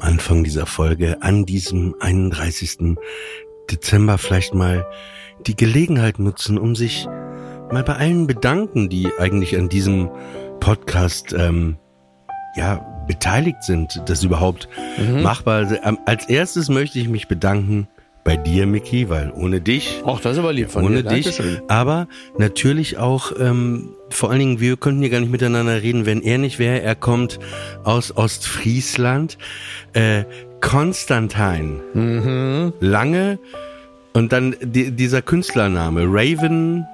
am Anfang dieser Folge, an diesem 31. Dezember, vielleicht mal die Gelegenheit nutzen, um sich mal bei allen bedanken, die eigentlich an diesem Podcast ähm, ja beteiligt sind, das überhaupt Mhm. machbar. ist. Ähm, Als erstes möchte ich mich bedanken bei dir, Mickey, weil ohne dich Ach, das ist aber lieb von ohne dir. dich. Dankeschön. Aber natürlich auch, ähm, vor allen Dingen, wir könnten hier gar nicht miteinander reden, wenn er nicht wäre. Er kommt aus Ostfriesland. Äh, Konstantin. Mhm. Lange. Und dann die, dieser Künstlername. Raven.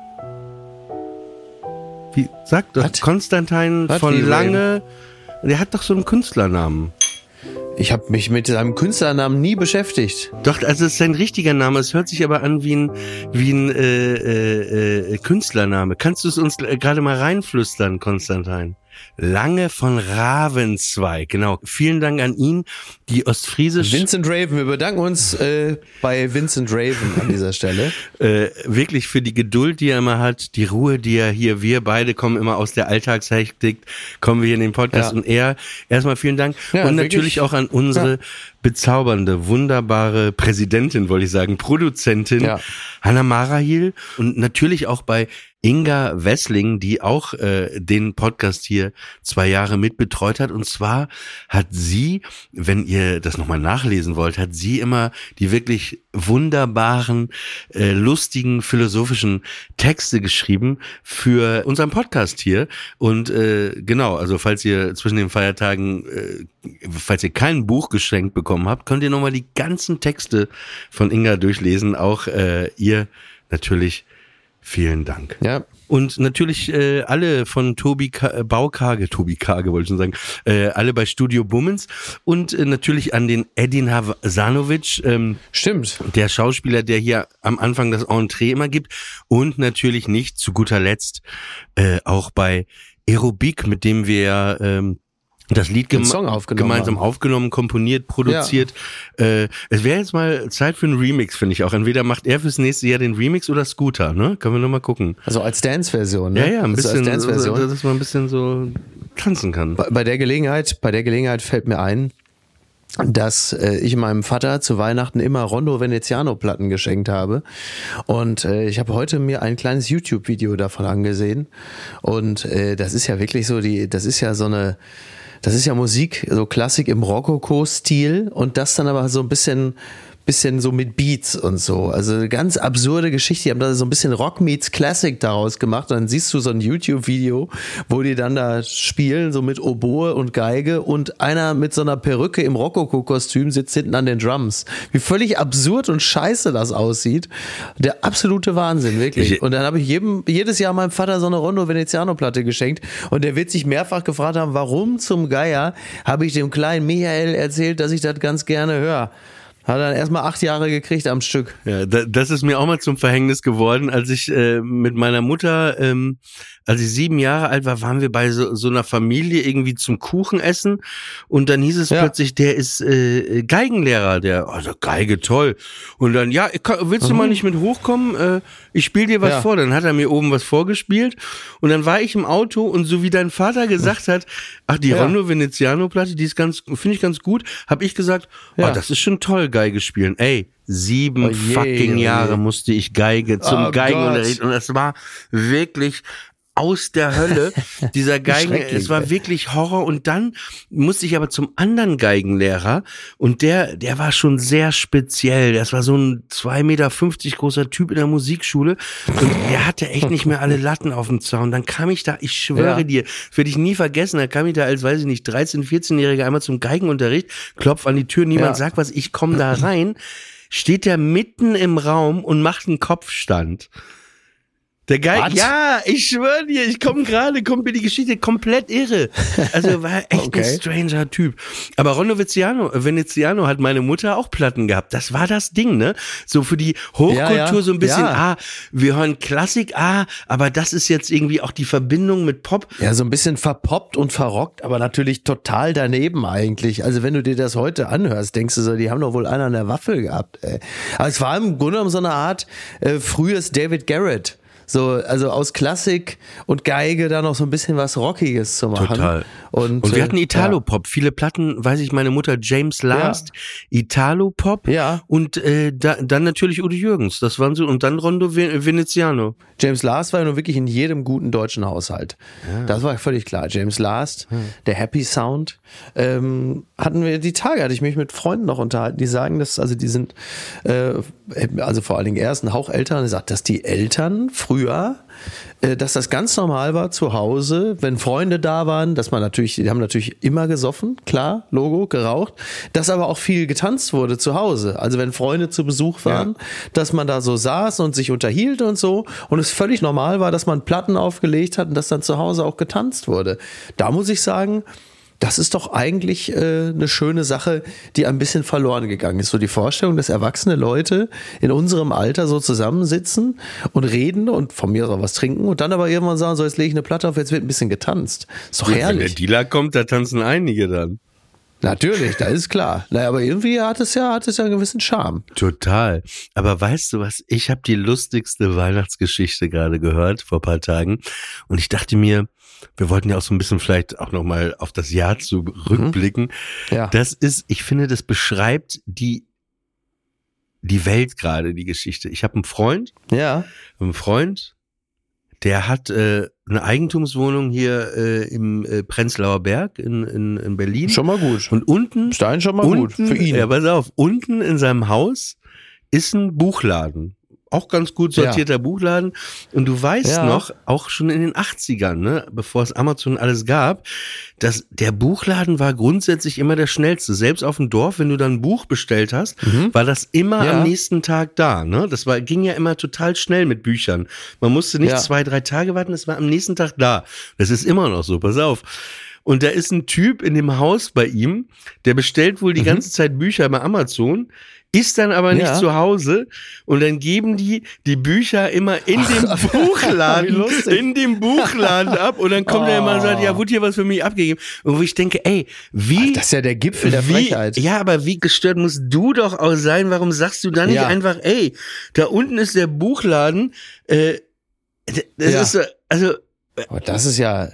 Wie sagt das? Konstantin Was, von wie Lange. Der hat doch so einen Künstlernamen. Ich habe mich mit seinem Künstlernamen nie beschäftigt. Doch, also es ist sein richtiger Name. Es hört sich aber an wie ein, wie ein äh, äh, äh, Künstlername. Kannst du es uns äh, gerade mal reinflüstern, Konstantin? Lange von Ravenzweig, genau. Vielen Dank an ihn. Die Ostfriesisch, Vincent Raven, wir bedanken uns äh, bei Vincent Raven an dieser Stelle. äh, wirklich für die Geduld, die er immer hat, die Ruhe, die er hier, wir beide kommen immer aus der Alltagshektik, kommen wir hier in den Podcast Ja. und er, erstmal vielen Dank. Ja, und wirklich. natürlich auch an unsere Ja. bezaubernde, wunderbare Präsidentin, wollte ich sagen, Produzentin, Ja. Hanna Marahil und natürlich auch bei Inga Wessling, die auch äh, den Podcast hier zwei Jahre mitbetreut hat. Und zwar hat sie, wenn ihr das nochmal nachlesen wollt, hat sie immer die wirklich wunderbaren, äh, lustigen, philosophischen Texte geschrieben für unseren Podcast hier. Und äh, genau, also falls ihr zwischen den Feiertagen, äh, falls ihr kein Buch geschenkt bekommen habt, könnt ihr nochmal die ganzen Texte von Inga durchlesen. Auch äh, ihr natürlich vielen Dank. Ja, Und natürlich äh, alle von Tobi Ka äh, Baukage, Tobi Kage wollte ich schon sagen, äh, alle bei Studio Bummens und äh, natürlich an den Edin Havsanovic, ähm, stimmt. der Schauspieler, der hier am Anfang das Entree immer gibt und natürlich nicht zu guter Letzt äh, auch bei Aerobik, mit dem wir ähm, das Lied gem gemeinsam haben. aufgenommen, komponiert, produziert. Äh, es wäre jetzt mal Zeit für einen Remix, finde ich auch. Entweder macht er fürs nächste Jahr den Remix oder Scooter, ne? Können wir noch mal gucken. Also als Dance-Version. Ne? Ja, ja, ein Also bisschen, als Dance-Version. dass man ein bisschen so tanzen kann. Bei, bei der Gelegenheit, bei der Gelegenheit fällt mir ein, dass äh, ich meinem Vater zu Weihnachten immer Rondo Veneziano Platten geschenkt habe und äh, ich habe heute mir ein kleines YouTube Video davon angesehen und äh, das ist ja wirklich so die das ist ja so eine das ist ja Musik so Klassik im Rokoko Stil und das dann aber so ein bisschen bisschen so mit Beats und so. Also eine ganz absurde Geschichte. Die haben da so ein bisschen Rock meets Classic daraus gemacht. Und dann siehst du so ein YouTube-Video, wo die dann da spielen, so mit Oboe und Geige und einer mit so einer Perücke im Rokoko-Kostüm sitzt hinten an den Drums. Wie völlig absurd und scheiße das aussieht. Der absolute Wahnsinn, wirklich. Ich- und dann habe ich jedem, jedes Jahr meinem Vater so eine Rondo Veneziano-Platte geschenkt. Und der wird sich mehrfach gefragt haben, warum zum Geier habe ich dem kleinen Michael erzählt, dass ich das ganz gerne höre. Hat dann erstmal acht Jahre gekriegt am Stück. Ja, da, das ist mir auch mal zum Verhängnis geworden, als ich äh, mit meiner Mutter, ähm, als ich sieben Jahre alt war, waren wir bei so, so einer Familie irgendwie zum Kuchen essen und dann hieß es Ja. plötzlich, der ist äh, Geigenlehrer, der, also Geige toll. Und dann, ja, willst du Mhm. mal nicht mit hochkommen? Äh, ich spiele dir was Ja. vor. Dann hat er mir oben was vorgespielt und dann war ich im Auto und so wie dein Vater gesagt hat, ach, die Ja. Rondo Veneziano Platte, die ist ganz, finde ich ganz gut, habe ich gesagt, Ja. oh, das ist schon toll, Geige spielen. Ey, sieben Oh je, fucking oh. Jahre musste ich Geige zum Oh Geigenunterricht und das war wirklich aus der Hölle, dieser Geigen, es war wirklich Horror. Und dann musste ich aber zum anderen Geigenlehrer. Und der, der war schon sehr speziell, das war so ein 2,50 Meter großer Typ in der Musikschule. Und der hatte echt nicht mehr alle Latten auf dem Zaun, dann kam ich da, ich schwöre Ja. dir, werde ich nie vergessen, da kam ich da als, weiß ich nicht, 13, 14-Jähriger einmal zum Geigenunterricht, klopf an die Tür, niemand Ja. sagt was, ich komme da rein, steht der mitten im Raum und macht einen Kopfstand. Der Geil, Was? ja, ich schwöre dir, ich komme gerade, kommt mir die Geschichte komplett irre. Also war echt ein Okay. stranger Typ. Aber Rondo Veneziano, Veneziano hat meine Mutter auch Platten gehabt. Das war das Ding, ne? So für die Hochkultur Ja, ja. so ein bisschen, Ja. ah, wir hören Klassik, ah, aber das ist jetzt irgendwie auch die Verbindung mit Pop. Ja, so ein bisschen verpoppt und verrockt, aber natürlich total daneben eigentlich. Also wenn du dir das heute anhörst, denkst du so, die haben doch wohl einer an der Waffel gehabt. Ey. Aber es war im Grunde genommen so eine Art äh, frühes David Garrett. So, also aus Klassik und Geige da noch so ein bisschen was Rockiges zu machen. Total. Und, Und wir äh, hatten Italo-Pop. Viele Platten, weiß ich, meine Mutter James Last, Italo-Pop Ja. und äh, da, dann natürlich Udo Jürgens. Das waren so und dann Rondo Ve- Veneziano. James Last war ja nun wirklich in jedem guten deutschen Haushalt. Das war völlig klar. James Last, der Happy Sound. Ähm, hatten wir die Tage, hatte ich mich mit Freunden noch unterhalten, die sagen, dass, also die sind, äh, also vor allen Dingen er ist ein Hauch älter und er sagt, dass die Eltern früher, äh, dass das ganz normal war zu Hause, wenn Freunde da waren, dass man natürlich, die haben natürlich immer gesoffen, klar, Logo, geraucht, dass aber auch viel getanzt wurde zu Hause. Also wenn Freunde zu Besuch waren, dass man da so saß und sich unterhielt und so und es völlig normal war, dass man Platten aufgelegt hat und dass dann zu Hause auch getanzt wurde. Da muss ich sagen, das ist doch eigentlich äh, eine schöne Sache, die ein bisschen verloren gegangen ist. So die Vorstellung, dass erwachsene Leute in unserem Alter so zusammensitzen und reden und von mir auch was trinken und dann aber irgendwann sagen, so jetzt lege ich eine Platte auf, jetzt wird ein bisschen getanzt. Ist doch Wenn der herrlich. Dealer kommt, da tanzen einige dann. Natürlich, das ist klar. Naja, aber irgendwie hat es ja, hat es ja einen gewissen Charme. Total. Aber weißt du was? Ich habe die lustigste Weihnachtsgeschichte gerade gehört vor paar Tagen und ich dachte mir, wir wollten ja auch so ein bisschen vielleicht auch noch mal auf das Jahr zurückblicken. Ja. Das ist, ich finde, das beschreibt die die Welt gerade, die Geschichte. Ich habe einen Freund, Ja. einen Freund, der hat äh, eine Eigentumswohnung hier äh, im äh, Prenzlauer Berg in, in, in Berlin. Schon mal gut. Und unten Stein schon mal gut. unten, Für ihn. Ja, pass auf, unten in seinem Haus ist ein Buchladen. Auch ganz gut sortierter Buchladen. Und du weißt Ja. noch, auch schon in den 80ern, ne, bevor es Amazon alles gab, dass der Buchladen war grundsätzlich immer der schnellste. Selbst auf dem Dorf, wenn du dann ein Buch bestellt hast, war das immer Mhm. Ja. am nächsten Tag da. Ne? Das war, ging ja immer total schnell mit Büchern. Man musste nicht Ja. zwei, drei Tage warten, das war am nächsten Tag da. Das ist immer noch so, pass auf. Und da ist ein Typ in dem Haus bei ihm, der bestellt wohl die Mhm. ganze Zeit Bücher bei Amazon, ist dann aber nicht Ja. zu Hause und dann geben die die Bücher immer in dem Buchladen, in dem Buchladen ab und dann kommt er immer und sagt, Oh. ja, wurde hier was für mich abgegeben. Und wo ich denke, ey, wie, Das ist ja der Gipfel der wie, Frechheit. ja, aber wie gestört musst du doch auch sein? Warum sagst du dann nicht Ja. einfach, ey, da unten ist der Buchladen, äh, das Ja. ist so, also, Aber das ist ja,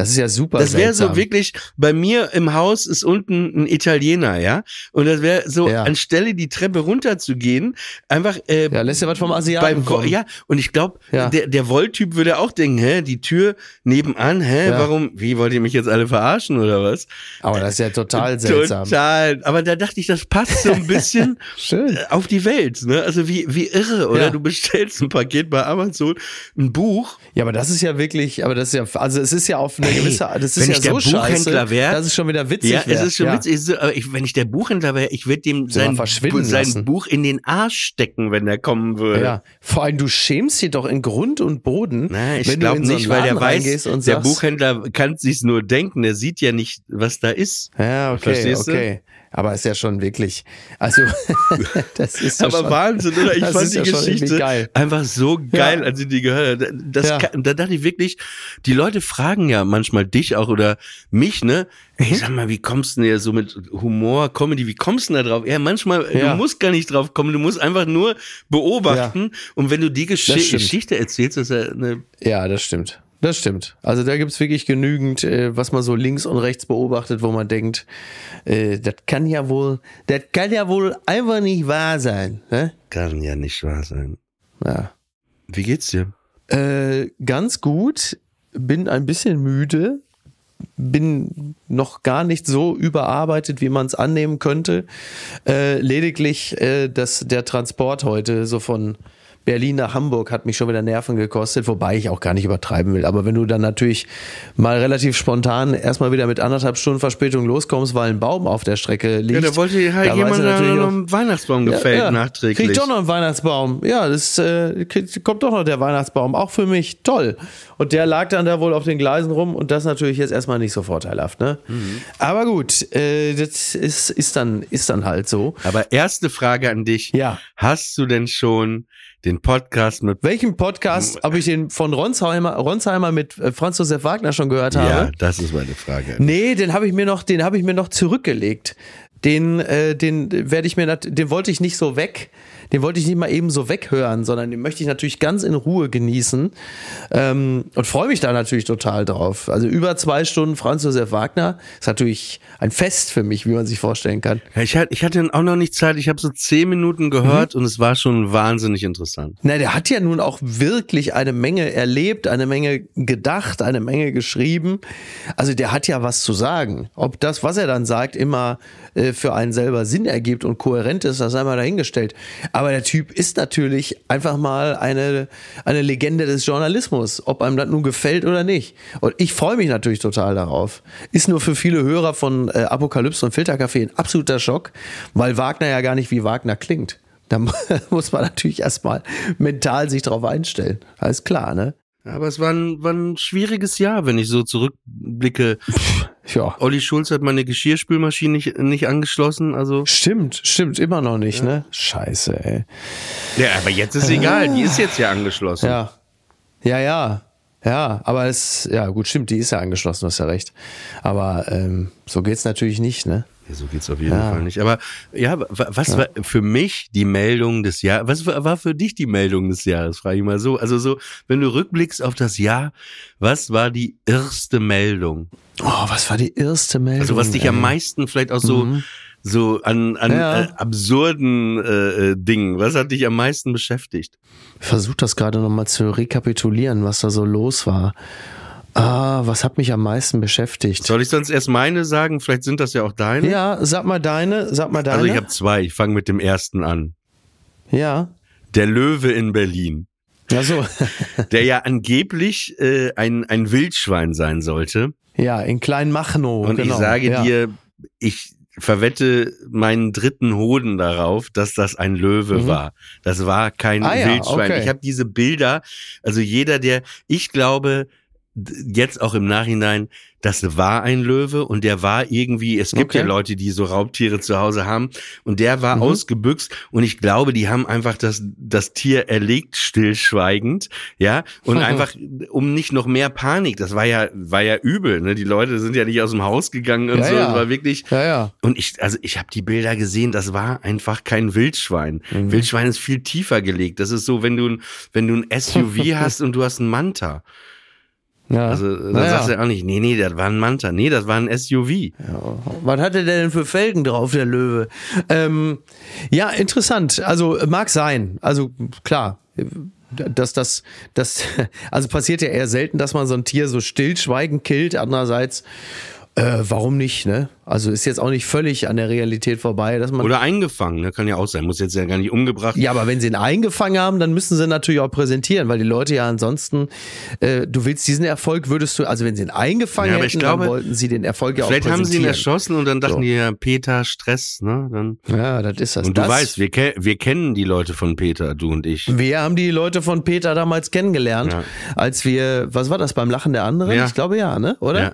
das ist ja super. das wäre so wirklich, bei mir im Haus ist unten ein Italiener, ja, und das wäre so, Ja. anstelle die Treppe runterzugehen, einfach, äh, Ja, lässt ja was vom Asiaten beim ja, und ich glaube, Ja. der, der Wolltyp würde auch denken, hä, die Tür nebenan, hä, Ja. warum, wie wollt ihr mich jetzt alle verarschen oder was? Aber das ist ja total seltsam. Total. Aber da dachte ich, das passt so ein bisschen Schön. äh, auf die Welt, ne? Also wie, wie irre, oder? Ja. Du bestellst ein Paket bei Amazon, ein Buch. Ja, aber das ist ja wirklich, aber das ist ja, also es ist ja auf eine Hey, gewisse, das ist wenn ja ich der so Buchhändler scheiße, wär- dass es schon wieder witzig Ja, es wär. ist schon ja. witzig. Es ist Aber ich, wenn ich der Buchhändler wäre, ich würde dem sein, sein. Buch in den Arsch stecken, wenn der kommen würde. Ja, vor allem du schämst dich doch in Grund und Boden, Nein, ich glaube so nicht, weil der weiß, der sagst, Buchhändler kann sich's nur denken, der sieht ja nicht, was da ist. Ja, okay, Verstehst du? Aber ist ja schon wirklich, also das ist ja Aber schon, Wahnsinn, oder? Ich fand die ja Geschichte geil. einfach so geil, Ja. als ich die gehört habe. Das Ja. kann, da dachte ich wirklich, die Leute fragen ja manchmal dich auch oder mich, ne? Mhm. Ey, sag mal, wie kommst du denn ja so mit Humor, Comedy, wie kommst du denn da drauf? Ja, manchmal, Ja. du musst gar nicht drauf kommen, du musst einfach nur beobachten. Und wenn du die Gesch. Geschichte erzählst, das ist ja eine Ja, das stimmt. Das stimmt. Also da gibt's wirklich genügend, äh, was man so links und rechts beobachtet, wo man denkt, äh, das kann ja wohl, das kann ja wohl einfach nicht wahr sein. Ne? kann ja nicht wahr sein. Ja. Wie geht's dir? Äh, ganz gut. Bin ein bisschen müde. Bin noch gar nicht so überarbeitet, wie man es annehmen könnte. Äh, lediglich, dass der Transport heute so von Berlin nach Hamburg hat mich schon wieder Nerven gekostet, wobei ich auch gar nicht übertreiben will. Aber wenn du dann natürlich mal relativ spontan erstmal wieder mit anderthalb Stunden Verspätung loskommst, weil ein Baum auf der Strecke liegt. Ja, da wollte halt da jemand natürlich noch einen Weihnachtsbaum gefällt nachträglich. Kriegt doch noch einen Weihnachtsbaum. Ja, das äh, kommt doch noch der Weihnachtsbaum. Auch für mich toll. Und der lag dann da wohl auf den Gleisen rum und das natürlich jetzt erstmal nicht so vorteilhaft. Ne? Mhm. Aber gut, äh, das ist, ist, dann, ist dann halt so. Aber erste Frage an dich. Ja. Hast du denn schon den Podcast mit Welchen Podcast habe ich den von Ronsheimer, Ronsheimer mit äh, Franz Josef Wagner schon gehört habe? Ja, das ist meine Frage. Nee, den habe ich mir noch, den habe ich mir noch zurückgelegt. Den, äh, den werde ich mir, den wollte ich nicht so weg, den wollte ich nicht mal eben so weghören, sondern den möchte ich natürlich ganz in Ruhe genießen ähm, und freue mich da natürlich total drauf. Also über zwei Stunden Franz Josef Wagner ist natürlich ein Fest für mich, wie man sich vorstellen kann. Ja, ich, hatte, ich hatte auch noch nicht Zeit. Ich habe so zehn Minuten gehört und es war schon wahnsinnig interessant. Na, der hat ja nun auch wirklich eine Menge erlebt, eine Menge gedacht, eine Menge geschrieben. Also der hat ja was zu sagen. Ob das, was er dann sagt, immer äh, für einen selber Sinn ergibt und kohärent ist, das sei mal dahingestellt. Aber der Typ ist natürlich einfach mal eine, eine Legende des Journalismus, ob einem das nun gefällt oder nicht. Und ich freue mich natürlich total darauf. Ist nur für viele Hörer von äh, Apokalypse und Filterkaffee ein absoluter Schock, weil Wagner ja gar nicht wie Wagner klingt. Da mu- muss man natürlich erstmal mental sich drauf einstellen. Alles klar, ne? Aber es war ein, war ein schwieriges Jahr, wenn ich so zurückblicke. Ja. Olli Schulz hat meine Geschirrspülmaschine nicht, nicht angeschlossen. Also Stimmt, stimmt, immer noch nicht, ne? Scheiße, ey. ja, aber jetzt ist egal. Die ist jetzt ja angeschlossen. Ja. Ja, ja. Ja, aber es, ja, gut, stimmt, die ist ja angeschlossen, du hast ja recht. Aber ähm, so geht's natürlich nicht, ne? Ja, so geht's auf jeden Ja. Fall nicht. Aber ja, wa- was war für mich die Meldung des Jahres? Was war für dich die Meldung des Jahres? Frage ich mal so. Also so, wenn du rückblickst auf das Jahr, was war die erste Meldung? Oh, was war die erste Meldung? Also was dich am meisten vielleicht auch so so an, an Ja. äh, absurden äh, äh, Dingen. Was hat dich am meisten beschäftigt? Ich versuche das gerade nochmal zu rekapitulieren, was da so los war. Ah, was hat mich am meisten beschäftigt? Soll ich sonst erst meine sagen? Vielleicht sind das ja auch deine. Ja, sag mal deine, sag mal deine. Also ich habe zwei. Ich fange mit dem ersten an. ja. Der Löwe in Berlin. Ja, so. der ja angeblich äh, ein, ein Wildschwein sein sollte. ja, in Kleinmachnow. Und genau. ich sage ja. dir, ich verwette meinen dritten Hoden darauf, dass das ein Löwe war. Das war kein Mhm. Ah ja, Wildschwein. okay. Ich habe diese Bilder, also jeder, der, ich glaube, jetzt auch im Nachhinein, das war ein Löwe und der war irgendwie, es gibt Okay. ja Leute, die so Raubtiere zu Hause haben und der war Mhm. ausgebüxt und ich glaube, die haben einfach das, das Tier erlegt stillschweigend, ja, und einfach, um nicht noch mehr Panik, das war ja, war ja übel, ne, die Leute sind ja nicht aus dem Haus gegangen und Ja, so, ja. das war wirklich, Ja, ja. und ich, also ich habe die Bilder gesehen, das war einfach kein Wildschwein. Mhm. Wildschwein ist viel tiefer gelegt. Das ist so, wenn du, ein- wenn du ein SUV hast und du hast einen Manta. Ja. Also dann naja. sagst du auch nicht, nee, nee, das war ein Manta. Nee, das war ein SUV. Was hatte der denn für Felgen drauf, der Löwe? Ähm, ja, interessant. Also mag sein. Also klar, dass das, das, also passiert ja eher selten, dass man so ein Tier so stillschweigend killt. Andererseits, äh, warum nicht? Ne? Also ist jetzt auch nicht völlig an der Realität vorbei, dass man Oder eingefangen, ne? kann ja auch sein. Muss jetzt ja gar nicht umgebracht. Ja, aber wenn sie ihn eingefangen haben, dann müssen sie natürlich auch präsentieren, weil die Leute ja ansonsten, äh, du willst diesen Erfolg, würdest du, also wenn sie ihn eingefangen Ja, hätten, glaube, dann wollten sie den Erfolg ja auch Vielleicht haben sie ihn präsentieren. erschossen und dann dachten So. die ja, Peter, Stress, ne? Dann, Ja, das ist das. und du das, weißt, wir, ke wir kennen die Leute von Peter, du und ich. wir haben die Leute von Peter damals kennengelernt, Ja. als wir, was war das, beim Lachen der anderen? Ja. Ich glaube ja, ne? Oder? Ja.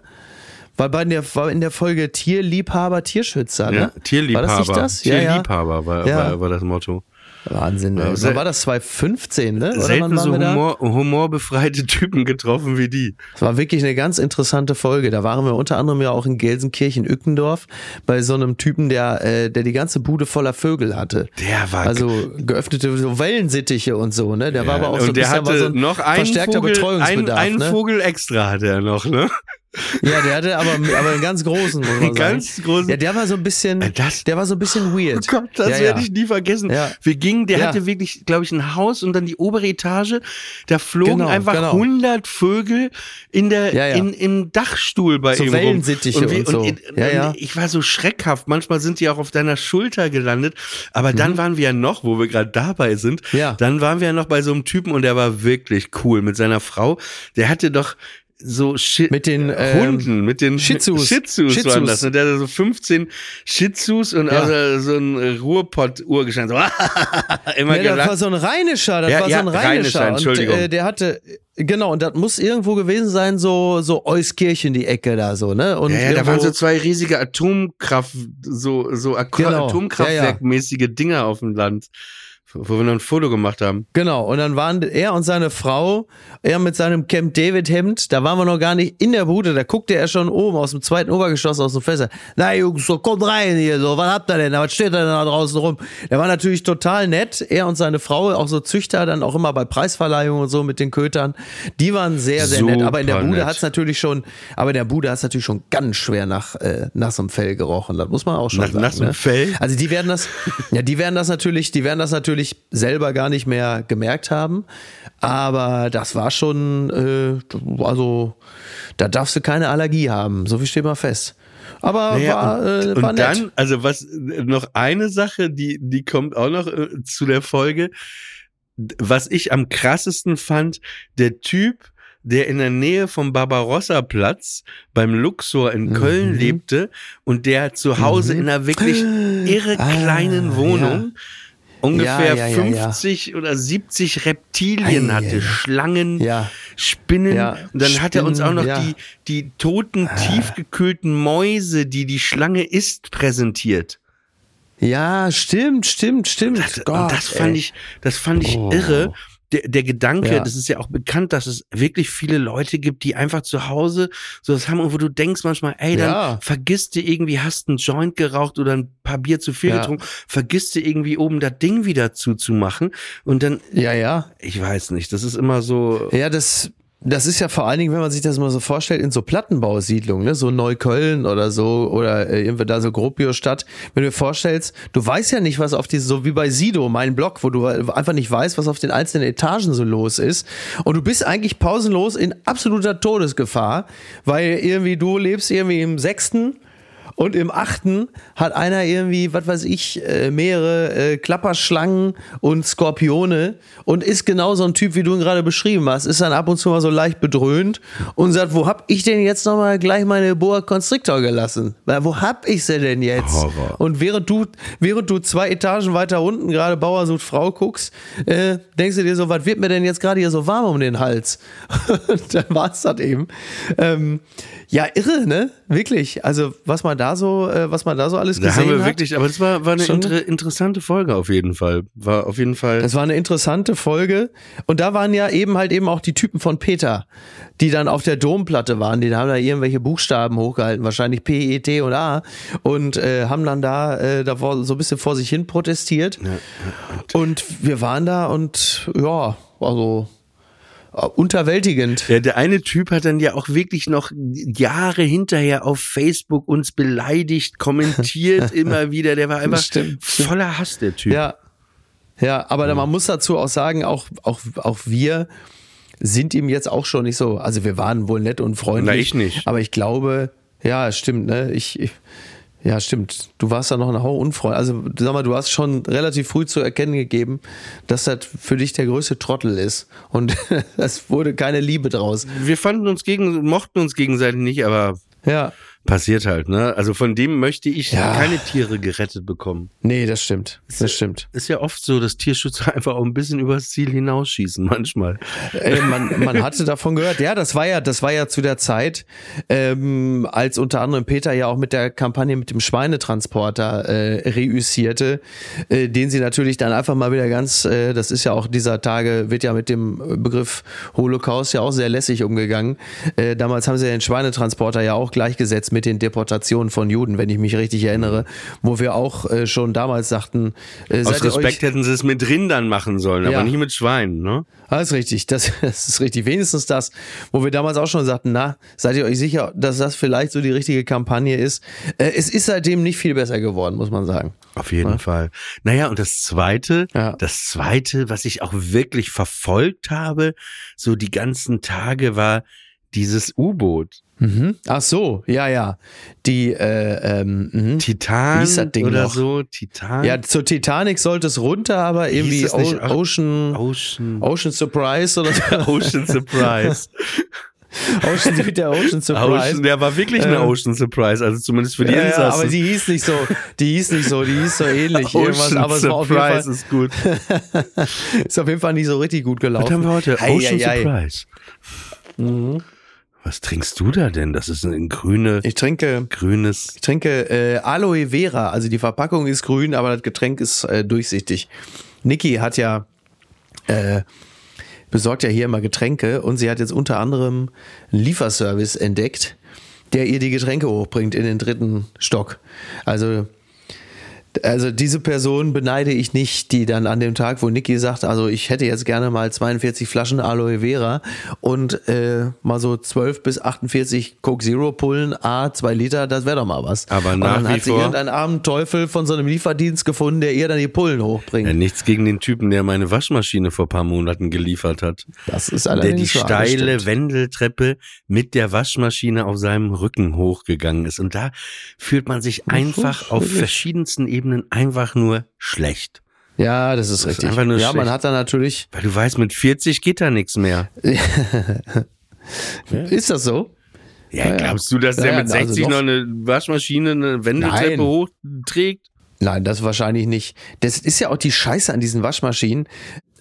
War bei der, war in der Folge Tierliebhaber, Tierschützer, ne? Ja, Tierliebhaber. War das nicht das? Ja, ja. Tierliebhaber war, Ja. war, war das Motto. Wahnsinn. Ja, ey. Wann war das 2015, ne? Oder Selten so? Humor, humorbefreite Typen getroffen wie die. Es war wirklich eine ganz interessante Folge. Da waren wir unter anderem ja auch in Gelsenkirchen, Ückendorf, bei so einem Typen, der, äh, der die ganze Bude voller Vögel hatte. Der war Also geöffnete so Wellensittiche und so, ne? Der war aber auch so ein und der bisschen hatte so ein noch einen verstärkter Vogel, ein, Betreuungsbedarf. einen ne? Vogel extra hatte er noch, ne? Ja, der hatte aber, aber einen ganz großen, muss man Einen sagen. ganz großen- Ja, der war so ein bisschen, Äh, das- der war so ein bisschen weird. Oh Gott, das ja, werde ja. ich nie vergessen. Ja. Wir gingen, der hatte wirklich, glaube ich, ein Haus und dann die obere Etage. Da flogen Genau, einfach genau. 100 Vögel in der. In, im Dachstuhl bei So ihm rum. Wellensittiche wir- und so. in- Ja, ja. Ich war so schreckhaft. Manchmal sind die auch auf deiner Schulter gelandet. Aber dann waren wir ja noch, wo wir gerade dabei sind, Mhm. Ja. dann waren wir ja noch bei so einem Typen und der war wirklich cool mit seiner Frau. Der hatte doch so Shi Mit den, ähm, Hunden, mit den Shih Tzus. Shih Tzus Shih waren das. Und der hatte so 15 Shih Tzus und Ja. also so ein Ruhrpott-Urgestein. So, immer Ja, das war so ein Rheinischer, das Ja, war ja, so ein Rheinischer, Rheinischer. Entschuldigung. Und äh, der hatte, genau, und das muss irgendwo gewesen sein, so, so Euskirchen, die Ecke da so, ne? Und ja, ja, da waren so zwei riesige Atomkraft, so, so Ak Genau. Atomkraftwerkmäßige Dinger auf dem Land, wo wir noch ein Foto gemacht haben. Genau, und dann waren er und seine Frau, er mit seinem Camp David Hemd, da waren wir noch gar nicht in der Bude, da guckte er schon oben aus dem zweiten Obergeschoss aus dem Fenster. Na Jungs, so kommt rein hier, so, was habt ihr denn? Was steht da denn da draußen rum? Der war natürlich total nett, er und seine Frau, auch so Züchter, dann auch immer bei Preisverleihungen und so mit den Kötern. Die waren sehr, sehr nett, aber in der Super Bude nett. hat's natürlich schon, aber in der Bude hat's natürlich schon ganz schwer nach, äh, nassem Fell gerochen, das muss man auch schon Nach sagen. nassem ne? Fell? Also die werden das, ja, die werden das natürlich, die werden das natürlich selber gar nicht mehr gemerkt haben. Aber das war schon, äh, also da darfst du keine Allergie haben. So viel steht mal fest. Aber Naja, war, äh, und war nett. dann, also was, noch eine Sache, die, die kommt auch noch äh, zu der Folge. Was ich am krassesten fand, der Typ, der in der Nähe vom Barbarossa-Platz beim Luxor in Köln Mhm. lebte und der zu Hause in einer wirklich irre Ah, kleinen Wohnung ungefähr Ja, ja, ja, ja. 50 oder 70 Reptilien hatte. Schlangen, Ja. Spinnen. Und dann hat er uns auch Spinnen, noch die, die toten, tiefgekühlten Mäuse, die die Schlange isst, präsentiert. Ja, stimmt, stimmt, stimmt. Das, Gott, und das fand ey. ich, das fand ich Oh. irre. Der, der Gedanke, Ja. das ist ja auch bekannt, dass es wirklich viele Leute gibt, die einfach zu Hause so das haben, und wo du denkst manchmal, ey, dann Ja. vergisst du irgendwie, hast einen Joint geraucht oder ein paar Bier zu viel Ja. getrunken, vergisst du irgendwie oben das Ding wieder zuzumachen und dann, Ja, ja. ich weiß nicht, das ist immer so, Ja, das, das ist ja vor allen Dingen, wenn man sich das mal so vorstellt, in so Plattenbausiedlungen, ne? so Neukölln oder so, oder äh, irgendwie da so Gropiusstadt. Wenn du dir vorstellst, du weißt ja nicht, was auf diese, so wie bei Sido, mein Blog, wo du einfach nicht weißt, was auf den einzelnen Etagen so los ist. Und du bist eigentlich pausenlos in absoluter Todesgefahr, weil irgendwie du lebst irgendwie im sechsten und im achten hat einer irgendwie, was weiß ich, äh, mehrere äh, Klapperschlangen und Skorpione und ist genau so ein Typ, wie du ihn gerade beschrieben hast. Ist dann ab und zu mal so leicht bedröhnt und sagt, wo hab ich denn jetzt nochmal gleich meine Boa Constrictor gelassen? Weil, wo hab ich sie denn jetzt? Horror. Und während du, während du zwei Etagen weiter unten gerade Bauer sucht Frau guckst, äh, denkst du dir so, was wird mir denn jetzt gerade hier so warm um den Hals? Und dann war's das eben. Ähm, ja, irre, ne? Wirklich. Also, was man da so, äh, was man da so alles da gesehen haben wir hat. wirklich, aber das war, war eine inter, interessante Folge auf jeden Fall. War auf jeden Fall. Das war eine interessante Folge. Und da waren ja eben halt eben auch die Typen von Peter, die dann auf der Domplatte waren. Die haben da irgendwelche Buchstaben hochgehalten, wahrscheinlich P, E, T und A. Und äh, haben dann da äh, davor so ein bisschen vor sich hin protestiert. und wir waren da und ja, also unterwältigend. Ja, der eine Typ hat dann ja auch wirklich noch Jahre hinterher auf Facebook uns beleidigt, kommentiert immer wieder. Der war einfach Stimmt, voller Hass, der Typ. Ja. Ja, aber man muss dazu auch sagen, auch, auch, auch wir sind ihm jetzt auch schon nicht so, also wir waren wohl nett und freundlich. Na, ich nicht. Aber ich glaube, ja, stimmt, ne? Ich, ich ja, stimmt. Du warst da noch ein Hauch unfreundlich. Also, sag mal, du hast schon relativ früh zu erkennen gegeben, dass das für dich der größte Trottel ist. Und es wurde keine Liebe draus. Wir fanden uns gegen, mochten uns gegenseitig nicht, aber Ja. Passiert halt, ne? Also von dem möchte ich Ja. keine Tiere gerettet bekommen. Nee, das stimmt. Das stimmt. Ist ja oft so, dass Tierschützer einfach auch ein bisschen übers Ziel hinausschießen, manchmal. Äh, man, man hatte davon gehört, ja, das war ja, das war ja zu der Zeit, ähm, als unter anderem Peter ja auch mit der Kampagne mit dem Schweinetransporter äh, reüssierte, äh, den sie natürlich dann einfach mal wieder ganz, äh, das ist ja auch dieser Tage, wird ja mit dem Begriff Holocaust ja auch sehr lässig umgegangen. Äh, damals haben sie den Schweinetransporter ja auch gleichgesetzt mit den Deportationen von Juden, wenn ich mich richtig erinnere, wo wir auch äh, schon damals sagten, äh, Aus Respekt hätten sie es mit Rindern machen sollen, Ja. aber nicht mit Schweinen, ne? das ist richtig, das, das ist richtig. Wenigstens das, wo wir damals auch schon sagten, na, seid ihr euch sicher, dass das vielleicht so die richtige Kampagne ist? Äh, es ist seitdem nicht viel besser geworden, muss man sagen. Auf jeden Fall. Naja, und das zweite, Ja. das zweite, was ich auch wirklich verfolgt habe, so die ganzen Tage, war dieses U-Boot. Mhm. Ach so, ja, ja. Die, äh, ähm, mhm. Titan oder noch? so. Titan. ja, zur Titanic sollte es runter, aber irgendwie nicht O- Ocean, Ocean. Ocean Surprise oder so. Ocean Surprise. Ocean, wie der Ocean Surprise. Ocean, der war wirklich eine Äh, Ocean Surprise, also zumindest für die ja, ja, Insassen. aber die hieß nicht so, die hieß nicht so, die hieß so ähnlich. irgendwas, Ocean aber es war auf jeden Fall, Surprise ist gut. ist auf jeden Fall nicht so richtig gut gelaufen. Was haben wir heute? Ocean ei, ei. Surprise. Was trinkst du da denn? Das ist ein grüne, Ich trinke, grünes. ich trinke äh, Aloe Vera. Also die Verpackung ist grün, aber das Getränk ist äh, durchsichtig. Niki hat ja äh, besorgt ja hier immer Getränke und sie hat jetzt unter anderem einen Lieferservice entdeckt, der ihr die Getränke hochbringt in den dritten Stock. Also also diese Person beneide ich nicht, die dann an dem Tag, wo Niki sagt, also ich hätte jetzt gerne mal 42 Flaschen Aloe Vera und äh, mal so 12 bis 48 Coke Zero Pullen, A, 2 Liter, das wäre doch mal was. Aber und nach dann wie hat sie vor- irgendeinen armen Teufel von so einem Lieferdienst gefunden, der ihr dann die Pullen hochbringt. Ja, nichts gegen den Typen, der meine Waschmaschine vor paar Monaten geliefert hat. Das ist Der die allerdings das steile stimmt. Wendeltreppe mit der Waschmaschine auf seinem Rücken hochgegangen ist. Und da fühlt man sich einfach auf verschiedensten Ebenen einfach nur schlecht. Ja, das ist Das ist richtig. einfach nur ja, man schlecht. hat da natürlich. Weil du weißt, mit 40 geht da nichts mehr. Ist das so? Ja, Ja, ja. glaubst du, dass Ja, der ja, mit also 60 doch. noch eine Waschmaschine, eine Wendeltreppe Nein. hochträgt? Nein, das wahrscheinlich nicht. Das ist ja auch die Scheiße an diesen Waschmaschinen,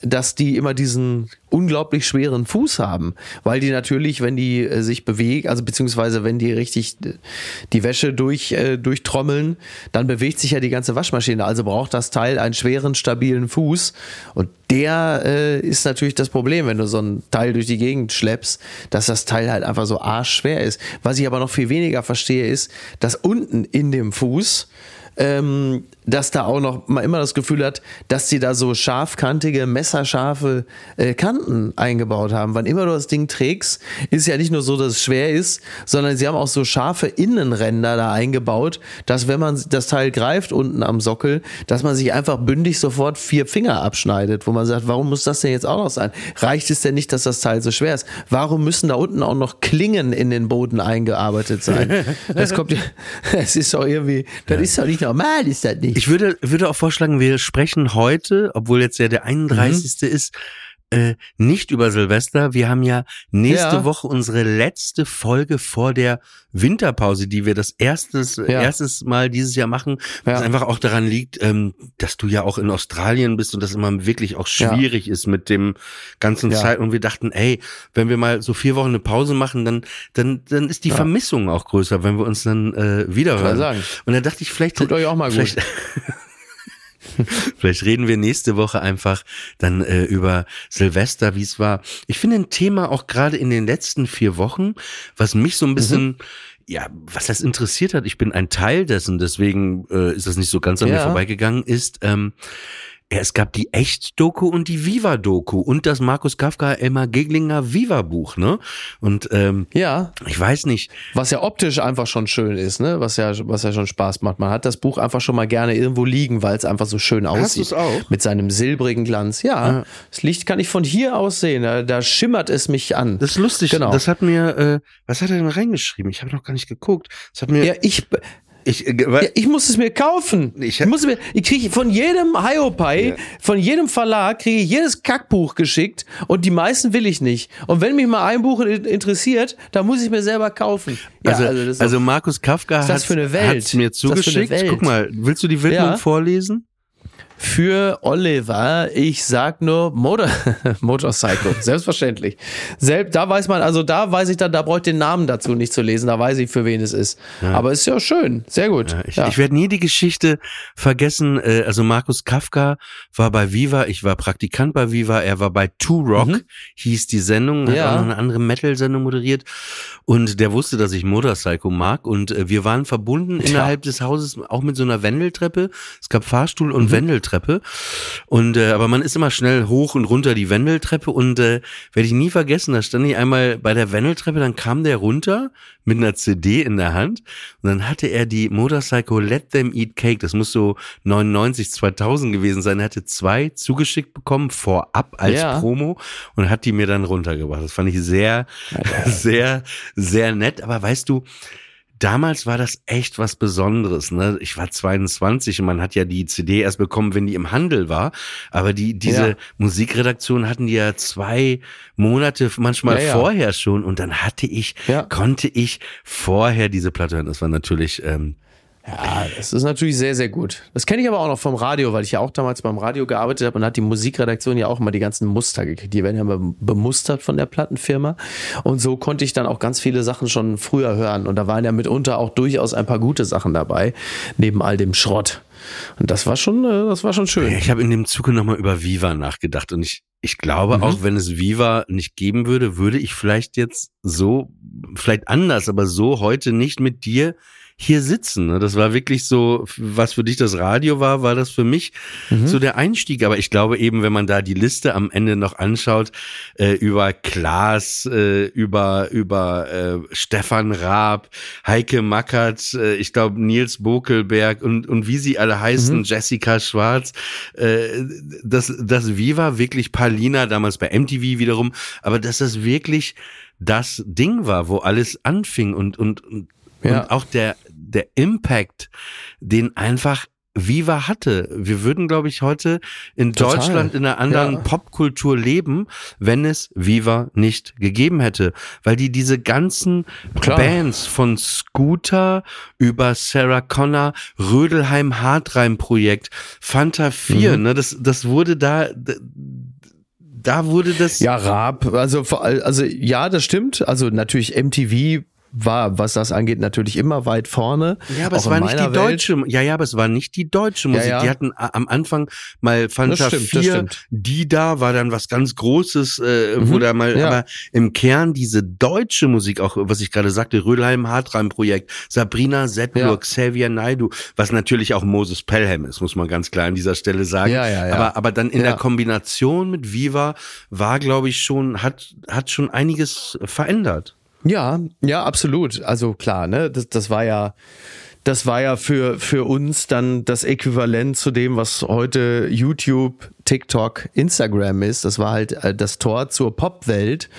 dass die immer diesen unglaublich schweren Fuß haben, weil die natürlich, wenn die äh, sich bewegen, also beziehungsweise wenn die richtig äh, die Wäsche durch äh, durchtrommeln, dann bewegt sich ja die ganze Waschmaschine. Also braucht das Teil einen schweren, stabilen Fuß und der äh, ist natürlich das Problem, wenn du so ein Teil durch die Gegend schleppst, dass das Teil halt einfach so arschschwer ist. Was ich aber noch viel weniger verstehe, ist, dass unten in dem Fuß ähm, dass da auch noch mal immer das Gefühl hat, dass sie da so scharfkantige, messerscharfe äh, Kanten eingebaut haben. Wann immer du das Ding trägst, ist ja nicht nur so, dass es schwer ist, sondern sie haben auch so scharfe Innenränder da eingebaut, dass wenn man das Teil greift unten am Sockel, dass man sich einfach bündig sofort vier Finger abschneidet, wo man sagt, warum muss das denn jetzt auch noch sein? Reicht es denn nicht, dass das Teil so schwer ist? Warum müssen da unten auch noch Klingen in den Boden eingearbeitet sein? Das kommt ja, es ist doch irgendwie, das ist doch nicht normal, ist das nicht. Ich würde, würde auch vorschlagen, wir sprechen heute, obwohl jetzt ja der 31. Mhm. ist, äh, nicht über Silvester. Wir haben ja nächste Ja. Woche unsere letzte Folge vor der Winterpause, die wir das erstes, Ja. erstes Mal dieses Jahr machen, was Ja. einfach auch daran liegt, ähm, dass du ja auch in Australien bist und das immer wirklich auch schwierig ist mit dem ganzen. Zeit. Und wir dachten, ey, wenn wir mal so vier Wochen eine Pause machen, dann, dann, dann ist die. Vermissung auch größer, wenn wir uns dann äh, wieder Kann hören. sagen. Und da dachte ich, vielleicht Tut euch auch mal gut. vielleicht, reden wir nächste Woche einfach dann äh, über Silvester, wie es war. Ich finde ein Thema auch gerade in den letzten vier Wochen, was mich so ein bisschen, Mhm. ja, was das interessiert hat. Ich bin ein Teil dessen, deswegen äh, ist das nicht so ganz an mir Ja. vorbeigegangen. Ist ähm, ja, es gab die Echt-Doku und die Viva-Doku und das Markus Kafka Elmar Geglinger Viva-Buch, ne? Und ähm, Ja, ich weiß nicht, was ja optisch einfach schon schön ist, ne? Was ja, was ja schon Spaß macht. Man hat das Buch einfach schon mal gerne irgendwo liegen, weil es einfach so schön aussieht. du's auch? Mit seinem silbrigen Glanz. Ja, das Licht kann ich von hier aus sehen. Da, da schimmert es mich an. das ist lustig. Genau. Das hat mir, äh, was hat er denn reingeschrieben? Ich habe noch gar nicht geguckt. Das hat mir ja, ich, Ich, äh, Ja, ich muss es mir kaufen. Ich- Ich, muss es mir, ich kriege von jedem Hiopai, Ja. von jedem Verlag, kriege ich jedes Kackbuch geschickt und die meisten will ich nicht. Und wenn mich mal ein Buch in- interessiert, dann muss ich mir selber kaufen. Ja, also, also doch- Markus Kafka hat hat's mir Ist das für eine zugeschickt. Guck mal, willst du die Widmung vorlesen? Für Oliver, ich sag nur Motor, Motorcycle, selbstverständlich. Selbst, da weiß man, also da weiß ich dann, da brauche ich den Namen dazu nicht zu lesen, da weiß ich, für wen es ist. Aber ist ja schön, sehr gut. Ja, ich Ja. ich werde nie die Geschichte vergessen. Äh, also Markus Kafka war bei Viva, ich war Praktikant bei Viva, er war bei Two Rock, hieß die Sendung, hat Mhm. Ja. auch noch eine andere Metal-Sendung moderiert und der wusste, dass ich Motorcycle mag und äh, wir waren verbunden innerhalb des Hauses auch mit so einer Wendeltreppe. Es gab Fahrstuhl Mhm. und Wendeltreppe und äh, aber man ist immer schnell hoch und runter die Wendeltreppe und äh, werde ich nie vergessen, da stand ich einmal bei der Wendeltreppe, dann kam der runter mit einer CD in der Hand und dann hatte er die Motorcycle Let Them Eat Cake, das muss so 99, 2000 gewesen sein, er hatte zwei zugeschickt bekommen vorab als Ja. Promo und hat die mir dann runtergebracht. Das fand ich sehr, sehr, sehr nett, aber weißt du, Damals war das echt was Besonderes. Ne? Ich war 22 und man hat ja die CD erst bekommen, wenn die im Handel war. Aber die diese Ja. Musikredaktion hatten die ja zwei Monate manchmal Ja, ja. vorher schon und dann hatte ich, Ja. konnte ich vorher diese Platte hören. Das war natürlich ähm, Ja, das ist natürlich sehr, sehr gut. Das kenne ich aber auch noch vom Radio, weil ich ja auch damals beim Radio gearbeitet habe und hat die Musikredaktion ja auch immer die ganzen Muster gekriegt. Die werden ja immer bemustert von der Plattenfirma. Und so konnte ich dann auch ganz viele Sachen schon früher hören. Und da waren ja mitunter auch durchaus ein paar gute Sachen dabei, neben all dem Schrott. Und das war schon, äh, das war schon schön. Ich habe in dem Zuge nochmal über Viva nachgedacht und ich, ich glaube, auch wenn es Viva nicht geben würde, würde ich vielleicht jetzt so, vielleicht anders, aber so heute nicht mit dir hier sitzen. ne? Das war wirklich so, was für dich das Radio war, war das für mich so der Einstieg. Aber ich glaube eben, wenn man da die Liste am Ende noch anschaut, äh, über Klaas, äh, über, über äh, Stefan Raab, Heike Mackert, äh, ich glaube Nils Bokelberg und, und wie sie alle heißen, Jessica Schwarz, äh, das, das Viva wirklich Palina, damals bei MTV wiederum, aber dass das wirklich das Ding war, wo alles anfing und, und, und, Ja. und auch der, der Impact, den einfach Viva hatte. Wir würden, glaube ich, heute in Total. Deutschland in einer anderen Ja. Popkultur leben, wenn es Viva nicht gegeben hätte. Weil die diese ganzen Klar. Bands von Scooter über Sarah Connor, Rödelheim Hartreim Projekt, Fanta 4, Mhm. ne, das, das wurde da, da wurde das, Ja, Raab, also, also ja, das stimmt. Also natürlich MTV war, was das angeht, natürlich immer weit vorne. Ja, aber es war nicht die Welt. deutsche, ja, ja, aber es war nicht die deutsche Musik. ja. Die hatten am Anfang mal Fanta Das stimmt, das 4, stimmt. die da war dann was ganz Großes, äh, wo da mal, Mhm. ja. aber im Kern diese deutsche Musik, auch was ich gerade sagte, Rödelheim Hartreim Projekt, Sabrina Settler, Ja. Xavier Naidu, was natürlich auch Moses Pelham ist, muss man ganz klar an dieser Stelle sagen. Ja, ja, ja. Aber, aber dann in Ja. der Kombination mit Viva war, glaube ich, schon, hat, hat schon einiges verändert. Ja, ja, absolut. Also klar, ne, das, das war ja, das war ja für, für uns dann das Äquivalent zu dem, was heute YouTube, TikTok, Instagram ist. Das war halt äh, das Tor zur Popwelt.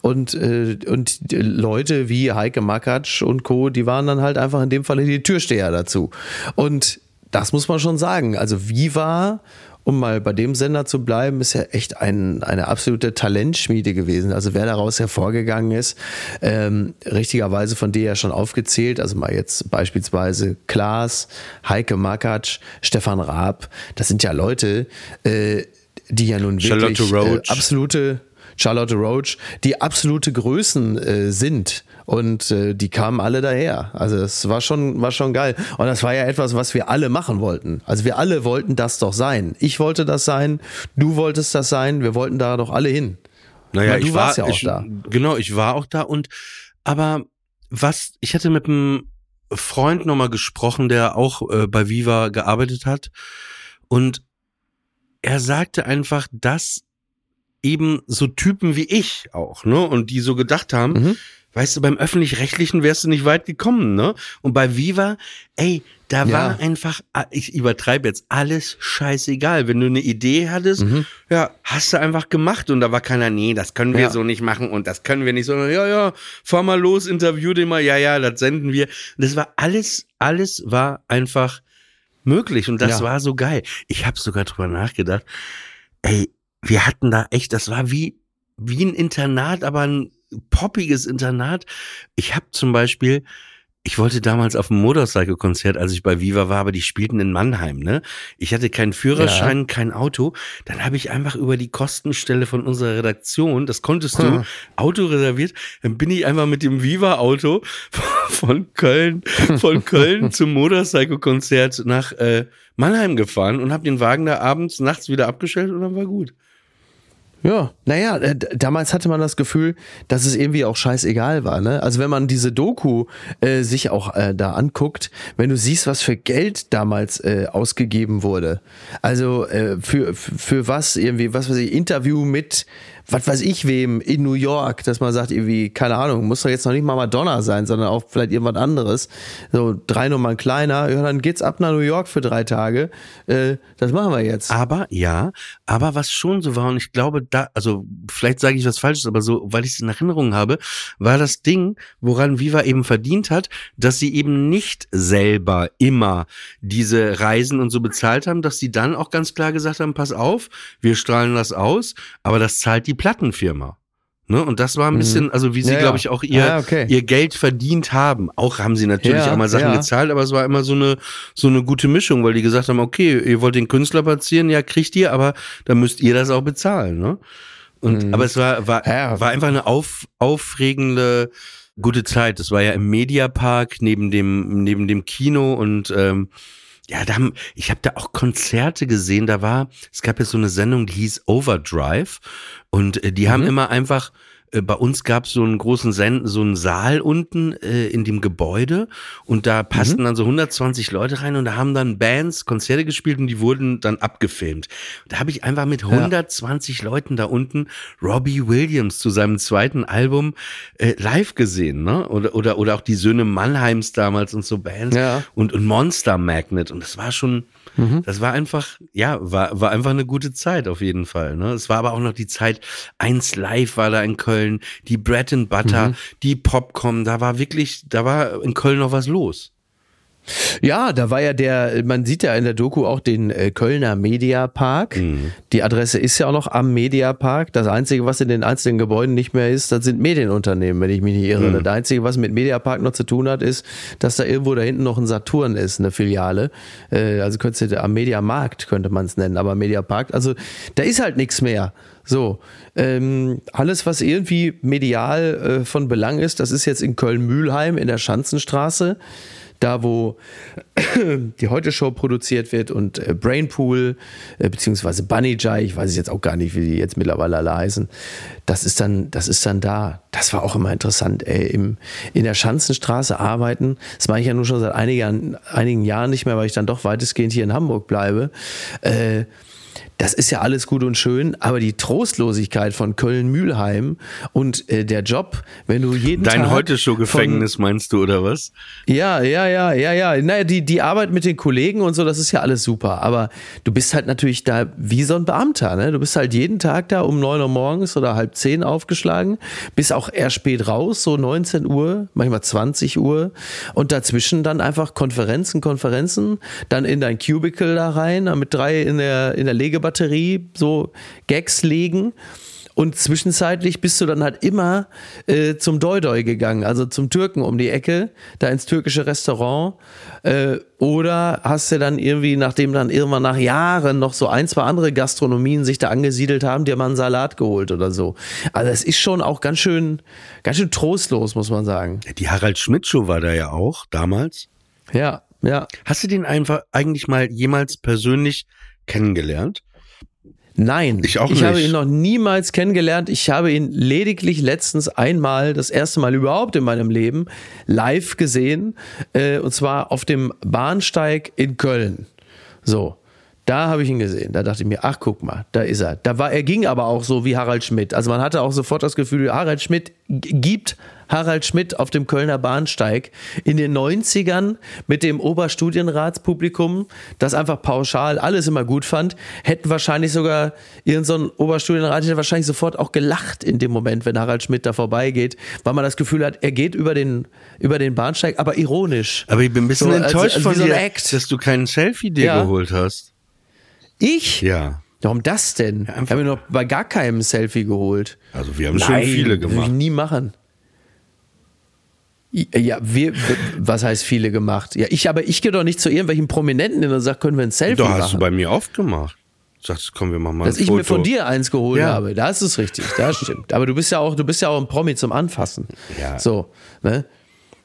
Und, äh, und Leute wie Heike Makatsch und Co., die waren dann halt einfach in dem Fall die Türsteher dazu. Und das muss man schon sagen. Also Viva um mal bei dem Sender zu bleiben, ist ja echt ein, eine absolute Talentschmiede gewesen. Also wer daraus hervorgegangen ist, ähm, richtigerweise von dir ja schon aufgezählt, also mal jetzt beispielsweise Klaas, Heike Makatsch, Stefan Raab, das sind ja Leute, äh, die ja nun wirklich. Äh, absolute Charlotte Roach, die absolute Größen äh, sind. Und äh, die kamen alle daher. Also es war schon, war schon geil. Und das war ja etwas, was wir alle machen wollten. Also wir alle wollten das doch sein. Ich wollte das sein, du wolltest das sein, wir wollten da doch alle hin. Naja, du ich war warst ja auch ich, da. Genau, ich war auch da und aber was ich hatte mit einem Freund nochmal gesprochen, der auch äh, bei Viva gearbeitet hat und er sagte einfach, dass eben so Typen wie ich auch, ne, und die so gedacht haben, Mhm. Weißt du, beim öffentlich-rechtlichen wärst du nicht weit gekommen, ne? Und bei Viva, ey, da Ja. war einfach, ich übertreibe jetzt, alles scheißegal. Wenn du eine Idee hattest, Mhm. ja, hast du einfach gemacht und da war keiner, nee, das können wir Ja. so nicht machen und das können wir nicht, sondern ja, ja, fahr mal los, interview den mal, ja, ja, das senden wir. Und das war alles, alles war einfach möglich und das Ja. war so geil. Ich habe sogar drüber nachgedacht, ey, wir hatten da echt, das war wie, wie ein Internat, aber ein poppiges Internat. Ich habe zum Beispiel, ich wollte damals auf ein Motorcycle-Konzert, als ich bei Viva war, aber die spielten in Mannheim, ne? Ich hatte keinen Führerschein, kein Auto. Dann habe ich einfach über die Kostenstelle von unserer Redaktion, das konntest du, Hm. Auto reserviert, dann bin ich einfach mit dem Viva-Auto von Köln, von Köln zum Motorcycle-Konzert nach äh, Mannheim gefahren und habe den Wagen da abends, nachts wieder abgestellt und dann war gut. Ja, naja, äh, damals hatte man das Gefühl, dass es irgendwie auch scheißegal war. Ne? Also wenn man diese Doku äh, sich auch äh, da anguckt, wenn du siehst, was für Geld damals äh, ausgegeben wurde, also äh, für für was irgendwie, was weiß ich, Interview mit was weiß ich wem in New York, dass man sagt irgendwie, keine Ahnung, muss doch jetzt noch nicht mal Madonna sein, sondern auch vielleicht irgendwas anderes. So drei Nummern kleiner, ja, dann geht's ab nach New York für drei Tage. Äh, das machen wir jetzt. Aber ja, aber was schon so war, und ich glaube, da, also vielleicht sage ich was Falsches, aber so, weil ich es in Erinnerung habe, war das Ding, woran Viva eben verdient hat, dass sie eben nicht selber immer diese Reisen und so bezahlt haben, dass sie dann auch ganz klar gesagt haben, pass auf, wir strahlen das aus, aber das zahlt die Plattenfirma. Ne? Und das war ein bisschen, also wie sie, Mhm. Ja, glaube ja. ich, auch ihr, Ah, okay. ihr Geld verdient haben. Auch haben sie natürlich Ja, auch mal Sachen ja. gezahlt, aber es war immer so eine, so eine gute Mischung, weil die gesagt haben, okay, ihr wollt den Künstler platzieren, ja, kriegt ihr, aber dann müsst ihr das auch bezahlen, ne? Und, aber es war, war, Mhm. Ja. war einfach eine auf, aufregende, gute Zeit. Das war ja im Mediapark neben dem, neben dem Kino und, ähm, ja, da haben, ich habe da auch Konzerte gesehen. Da war, es gab ja so eine Sendung, die hieß Overdrive und äh, die haben immer einfach bei uns gab es so einen großen Sen so einen Saal unten äh, in dem Gebäude und da passten dann so 120 Leute rein und da haben dann Bands Konzerte gespielt und die wurden dann abgefilmt. Da habe ich einfach mit 120 Leuten da unten Robbie Williams zu seinem zweiten Album äh, live gesehen, ne? Oder oder oder auch die Söhne Mannheims damals und so Bands Ja. und und Monster Magnet und das war schon das war einfach, ja, war, war einfach eine gute Zeit auf jeden Fall. Ne? Es war aber auch noch die Zeit, eins live war da in Köln, die Bread and Butter, die Popcorn, da war wirklich, da war in Köln noch was los. Ja, da war ja der, man sieht ja in der Doku auch den äh, Kölner Mediapark. Die Adresse ist ja auch noch am Mediapark. Das Einzige, was in den einzelnen Gebäuden nicht mehr ist, das sind Medienunternehmen, wenn ich mich nicht irre. Das Einzige, was mit Mediapark noch zu tun hat, ist, dass da irgendwo da hinten noch ein Saturn ist, eine Filiale. Äh, also könntest du am Mediamarkt könnte man es nennen, aber Mediapark. Also da ist halt nichts mehr. So, ähm, alles, was irgendwie medial äh, von Belang ist, das ist jetzt in Köln-Mühlheim in der Schanzenstraße da wo die Heute-Show produziert wird und äh, Brainpool, äh, beziehungsweise Bunny Jai, ich weiß jetzt auch gar nicht, wie die jetzt mittlerweile alle heißen, das ist dann, das ist dann da. Das war auch immer interessant, ey, im, in der Schanzenstraße arbeiten, das mache ich ja nun schon seit einigen, einigen Jahren nicht mehr, weil ich dann doch weitestgehend hier in Hamburg bleibe. Äh, das ist ja alles gut und schön, aber die Trostlosigkeit von Köln-Mühlheim und äh, der Job, wenn du jeden Dein Tag heute schon von- Gefängnis meinst du oder was? ja, ja, ja, ja, ja. Naja, die, die Arbeit mit den Kollegen und so, das ist ja alles super. Aber du bist halt natürlich da wie so ein Beamter, ne? Du bist halt jeden Tag da um neun Uhr morgens oder halb zehn aufgeschlagen, bist auch eher spät raus, so 19 Uhr, manchmal 20 Uhr. Und dazwischen dann einfach Konferenzen, Konferenzen, dann in dein Cubicle da rein, mit drei in der, in der Legebatterie so Gags legen. Und zwischenzeitlich bist du dann halt immer äh, zum Doidoi gegangen, also zum Türken um die Ecke, da ins türkische Restaurant. Äh, oder hast du dann irgendwie, nachdem dann irgendwann nach Jahren noch so ein, zwei andere Gastronomien sich da angesiedelt haben, dir mal einen Salat geholt oder so. Also es ist schon auch ganz schön, ganz schön trostlos, muss man sagen. Die Harald Schmidt Show war da ja auch damals. Ja, ja. Hast du den einfach eigentlich mal jemals persönlich kennengelernt? Nein, Ich auch ich habe ihn noch niemals kennengelernt. Ich habe ihn lediglich letztens einmal, das erste Mal überhaupt in meinem Leben, live gesehen. Äh, und zwar auf dem Bahnsteig in Köln. So. Da habe ich ihn gesehen. Da dachte ich mir, ach guck mal, da ist er. Da war er ging aber auch so wie Harald Schmidt. Also man hatte auch sofort das Gefühl, Harald Schmidt gibt Harald Schmidt auf dem Kölner Bahnsteig in den 90ern mit dem Oberstudienratspublikum, das einfach pauschal alles immer gut fand, hätten wahrscheinlich sogar irgendein so Oberstudienrat hätte wahrscheinlich sofort auch gelacht in dem Moment, wenn Harald Schmidt da vorbeigeht, weil man das Gefühl hat, er geht über den, über den Bahnsteig, aber ironisch. Aber ich bin ein bisschen So, als- enttäuscht als von so dir, Act. dass du keinen Selfie dir Ja. geholt hast. Ich? Ja. Warum das denn? ich einfach- habe mir noch bei gar keinem Selfie geholt. Also wir haben schon viele Würde ich gemacht. nie machen. Ja, wir, was heißt viele gemacht? Ja, ich, aber ich gehe doch nicht zu irgendwelchen Prominenten hin und sage, können wir ein Selfie Doch, hast du machen? bei mir oft gemacht. Sagst, komm, wir machen mal Dass ich Foto. mir von dir eins geholt Ja. habe, das ist richtig, das stimmt. Aber du bist ja auch, du bist ja auch ein Promi zum Anfassen. Ja. So, ne?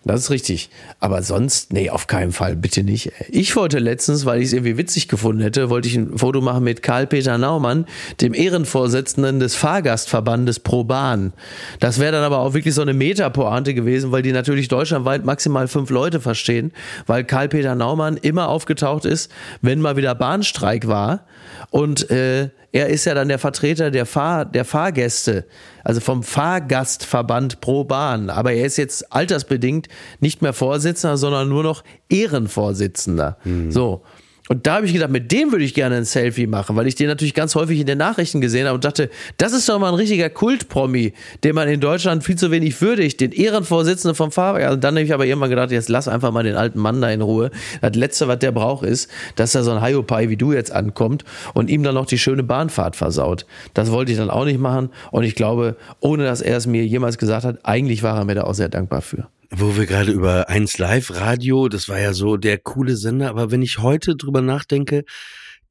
Das ist richtig. Aber sonst, nee, auf keinen Fall, bitte nicht. Ich wollte letztens, weil ich es irgendwie witzig gefunden hätte, wollte ich ein Foto machen mit Karl-Peter Naumann, dem Ehrenvorsitzenden des Fahrgastverbandes Pro Bahn. Das wäre dann aber auch wirklich so eine Metapointe gewesen, weil die natürlich deutschlandweit maximal fünf Leute verstehen, weil Karl-Peter Naumann immer aufgetaucht ist, wenn mal wieder Bahnstreik war. Und äh, er ist ja dann der Vertreter der, Fahr der Fahrgäste, also vom Fahrgastverband pro Bahn. Aber er ist jetzt altersbedingt nicht mehr Vorsitzender, sondern nur noch Ehrenvorsitzender. So. Und da habe ich gedacht, mit dem würde ich gerne ein Selfie machen, weil ich den natürlich ganz häufig in den Nachrichten gesehen habe und dachte, das ist doch mal ein richtiger Kultpromi, den man in Deutschland viel zu wenig würdigt, den Ehrenvorsitzenden vom Fahrwerk. Also dann habe ich aber irgendwann gedacht, jetzt lass einfach mal den alten Mann da in Ruhe. Das Letzte, was der braucht, ist, dass da so ein Hiopai wie du jetzt ankommt und ihm dann noch die schöne Bahnfahrt versaut. Das wollte ich dann auch nicht machen und ich glaube, ohne dass er es mir jemals gesagt hat, eigentlich war er mir da auch sehr dankbar für. Wo wir gerade über 1 Live Radio, das war ja so der coole Sender, aber wenn ich heute drüber nachdenke,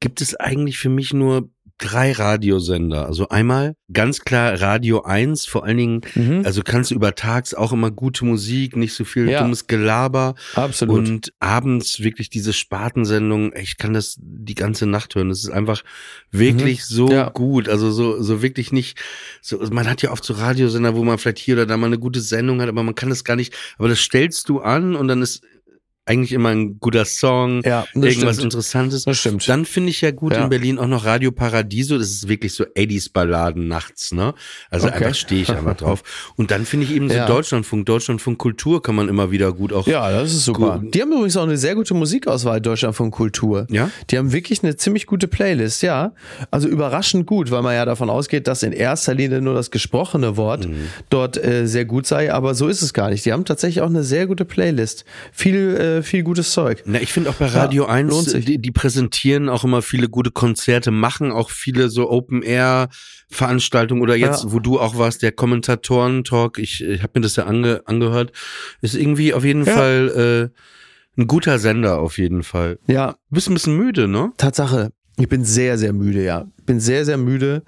gibt es eigentlich für mich nur drei Radiosender. Also einmal ganz klar Radio 1, vor allen Dingen, also kannst du über tags auch immer gute Musik, nicht so viel Ja. dummes Gelaber. Absolut. Und abends wirklich diese Spartensendung, ich kann das die ganze Nacht hören. Das ist einfach wirklich so Mhm. Ja. gut. Also so, so wirklich nicht, so, man hat ja oft so Radiosender, wo man vielleicht hier oder da mal eine gute Sendung hat, aber man kann das gar nicht, aber das stellst du an und dann ist eigentlich immer ein guter Song, Ja, das irgendwas stimmt. Interessantes. Das stimmt. Dann finde ich ja gut Ja. in Berlin auch noch Radio Paradiso. Das ist wirklich so 80s Balladen nachts, ne? Also Okay. einfach stehe ich einfach drauf. Und dann finde ich eben so Ja. Deutschlandfunk, Deutschlandfunk Kultur kann man immer wieder gut auch. Ja, das ist super. Gut. Die haben übrigens auch eine sehr gute Musikauswahl Deutschland von Kultur. Ja? Die haben wirklich eine ziemlich gute Playlist, ja. Also überraschend gut, weil man ja davon ausgeht, dass in erster Linie nur das gesprochene Wort Mhm. dort äh, sehr gut sei, aber so ist es gar nicht. Die haben tatsächlich auch eine sehr gute Playlist. Viel, äh, viel gutes Zeug. Na, ich finde auch bei Radio Ja, 1, lohnt sich. die, die präsentieren auch immer viele gute Konzerte, machen auch viele so Open-Air-Veranstaltungen oder jetzt, Ja. wo du auch warst, der Kommentatoren-Talk, ich, ich habe mir das ja ange, angehört, ist irgendwie auf jeden Ja. Fall äh, ein guter Sender auf jeden Fall. Ja, Du bist ein bisschen müde, ne? Tatsache. Ich bin sehr, sehr müde, ja. Bin sehr, sehr müde,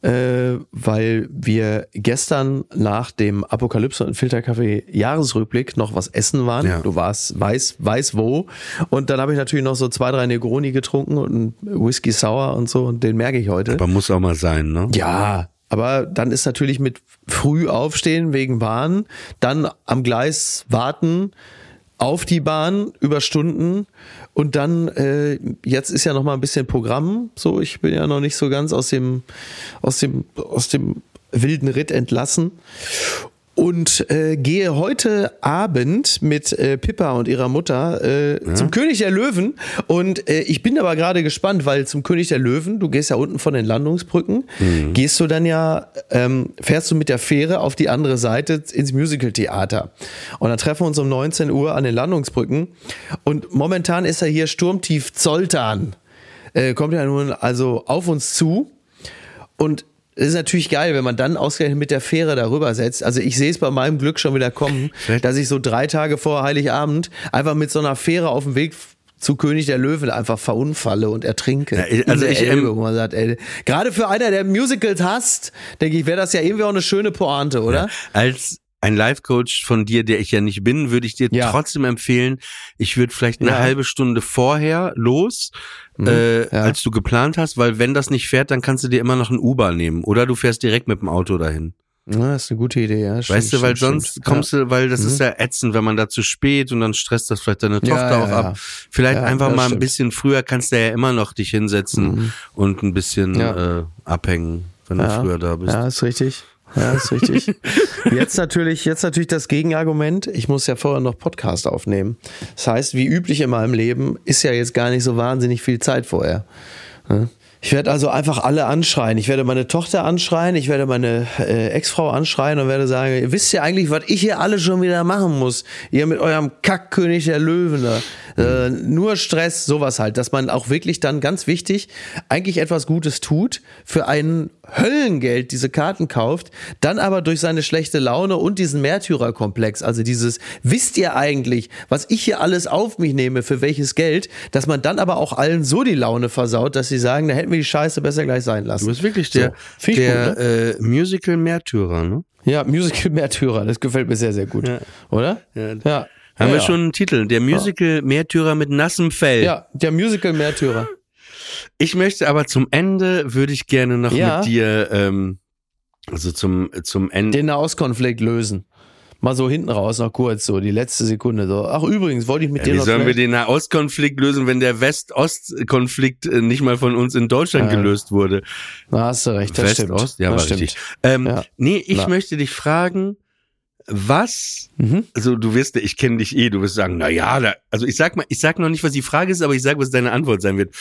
äh, weil wir gestern nach dem Apokalypse und Filterkaffee Jahresrückblick noch was essen waren. Ja. Du warst, weiß, weiß wo. Und dann habe ich natürlich noch so zwei, drei Negroni getrunken und Whisky Sour und so. Und den merke ich heute. Aber muss auch mal sein, ne? Ja, aber dann ist natürlich mit früh aufstehen wegen Bahn, dann am Gleis warten, auf die Bahn über Stunden und dann äh, jetzt ist ja noch mal ein bisschen Programm. So, ich bin ja noch nicht so ganz aus dem aus dem aus dem wilden Ritt entlassen und äh, gehe heute Abend mit äh, Pippa und ihrer Mutter äh, zum König der Löwen. Und äh, ich bin aber gerade gespannt, weil zum König der Löwen, du gehst ja unten von den Landungsbrücken, gehst du dann ja, ähm, fährst du mit der Fähre auf die andere Seite ins Musicaltheater. Und dann treffen wir uns um 19 Uhr an den Landungsbrücken. Und momentan ist ja hier Sturmtief Zoltan. Äh, kommt ja nun also auf uns zu. Und ist natürlich geil, wenn man dann ausgerechnet mit der Fähre darüber setzt. Also ich sehe es bei meinem Glück schon wieder kommen, Vielleicht- dass ich so drei Tage vor Heiligabend einfach mit so einer Fähre auf dem Weg zu König der Löwen einfach verunfalle und ertrinke. Ja, also ich, Elbe, ähm, wo man sagt, ey, gerade für einer, der Musicals hasst, denke ich, wäre das ja irgendwie auch eine schöne Pointe, oder? Als ein Life-Coach von dir, der ich ja nicht bin, würde ich dir Ja. trotzdem empfehlen, ich würde vielleicht eine Ja. Mhm. halbe Stunde vorher los, äh, ja. als du geplant hast, weil wenn das nicht fährt, dann kannst du dir immer noch ein Uber nehmen oder du fährst direkt mit dem Auto dahin. Ja, das ist eine gute Idee, ja. weißt du, weil sonst kommst du, weil das ist ja ätzend, wenn man da zu spät und dann stresst das vielleicht deine Mhm. Ja, Tochter ja, auch ab. Vielleicht einfach mal ein stimmt. Mhm. bisschen früher kannst du ja immer noch dich hinsetzen und ein bisschen äh, abhängen, wenn du früher da bist. Ja, ist richtig. Ja, ist richtig. Jetzt natürlich, jetzt natürlich das Gegenargument. Ich muss ja vorher noch Podcast aufnehmen. Das heißt, wie üblich in meinem Leben ist ja jetzt gar nicht so wahnsinnig viel Zeit vorher. Ich werde also einfach alle anschreien. Ich werde meine Tochter anschreien, ich werde meine äh, Ex-Frau anschreien und werde sagen, wisst ihr eigentlich, was ich hier alle schon wieder machen muss? Ihr mit eurem Kackkönig der Löwen. Äh, nur Stress, sowas halt, dass man auch wirklich dann ganz wichtig eigentlich etwas Gutes tut, für ein Höllengeld diese Karten kauft, dann aber durch seine schlechte Laune und diesen Märtyrerkomplex, also dieses, wisst ihr eigentlich, was ich hier alles auf mich nehme, für welches Geld, dass man dann aber auch allen so die Laune versaut, dass sie sagen, da hätten wir die Scheiße besser gleich sein lassen. Du bist wirklich der, So. Der gut, ne? äh, Musical-Märtyrer, ne? Ja, Musical Märtyrer, das gefällt mir sehr, sehr gut. Ja. Oder? Ja. Ja. Haben ja, wir schon einen Titel? Der Musical-Märtyrer mit nassem Fell. Ja, der Musical Märtyrer. Ich möchte aber zum Ende, würde ich gerne noch mit dir, ähm, also zum, zum Ende. Den Nahostkonflikt lösen. Mal so hinten raus, noch kurz, so die letzte Sekunde. So. Ach, übrigens, wollte ich mit Ja, dir wie noch sollen wir den Nahostkonflikt lösen, wenn der West-Ost-Konflikt äh, nicht mal von uns in Deutschland Ja. gelöst wurde? Na, hast du recht, das stimmt. West-Ost? Ja, das war stimmt. richtig. Ähm, Ja. Nee, ich Na. möchte dich fragen, was, Mhm. also du wirst, ich kenne dich eh, du wirst sagen, na ja, da, also ich sag mal, ich sag noch nicht, was die Frage ist, aber ich sag, was deine Antwort sein wird.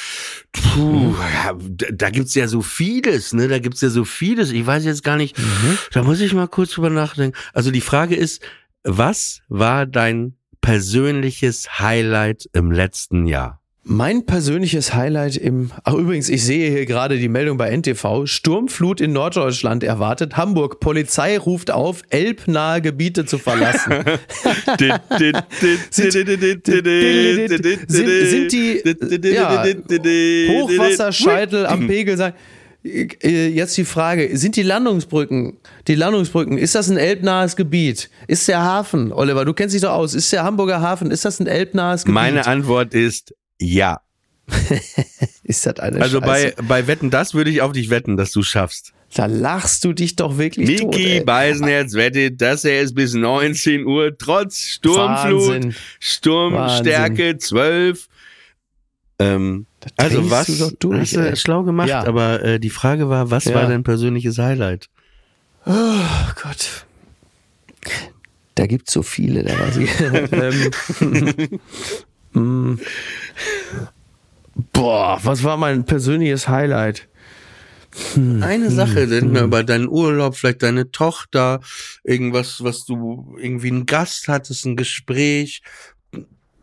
Puh, Mhm. ja, da, da gibt's ja so vieles, ne, da gibt's ja so vieles, ich weiß jetzt gar nicht, Mhm. da muss ich mal kurz drüber nachdenken. Also die Frage ist, was war dein persönliches Highlight im letzten Jahr? Mein persönliches Highlight im. Ach, übrigens, ich sehe hier gerade die Meldung bei NTV. Sturmflut in Norddeutschland erwartet. Hamburg. Polizei ruft auf, elbnahe Gebiete zu verlassen. sind, sind die ja, Hochwasserscheitel am Pegel sagen. Äh, Jetzt die Frage, sind die Landungsbrücken, die Landungsbrücken, ist das ein elbnahes Gebiet? Ist der Hafen, Oliver, du kennst dich doch aus, ist der Hamburger Hafen, ist das ein elbnahes Gebiet? Meine Antwort ist ja. ist das eine Also Scheiße? bei, bei Wetten, das würde ich auf dich wetten, dass du schaffst. Da lachst du dich doch wirklich tot. Miki. Beisenherz wettet, dass er es bis 19 Uhr trotz Sturmflut, Wahnsinn. Sturmstärke 12. Ähm, also was du durch, hast du schlau gemacht, Ja. aber äh, die Frage war, was Ja. war dein persönliches Highlight? Oh Gott. Da gibt's so viele, da weiß ich. mm. Boah, was war mein persönliches Highlight? Hm. Eine Sache, denk mal über deinen Urlaub, vielleicht deine Tochter, irgendwas, was du irgendwie einen Gast hattest, ein Gespräch.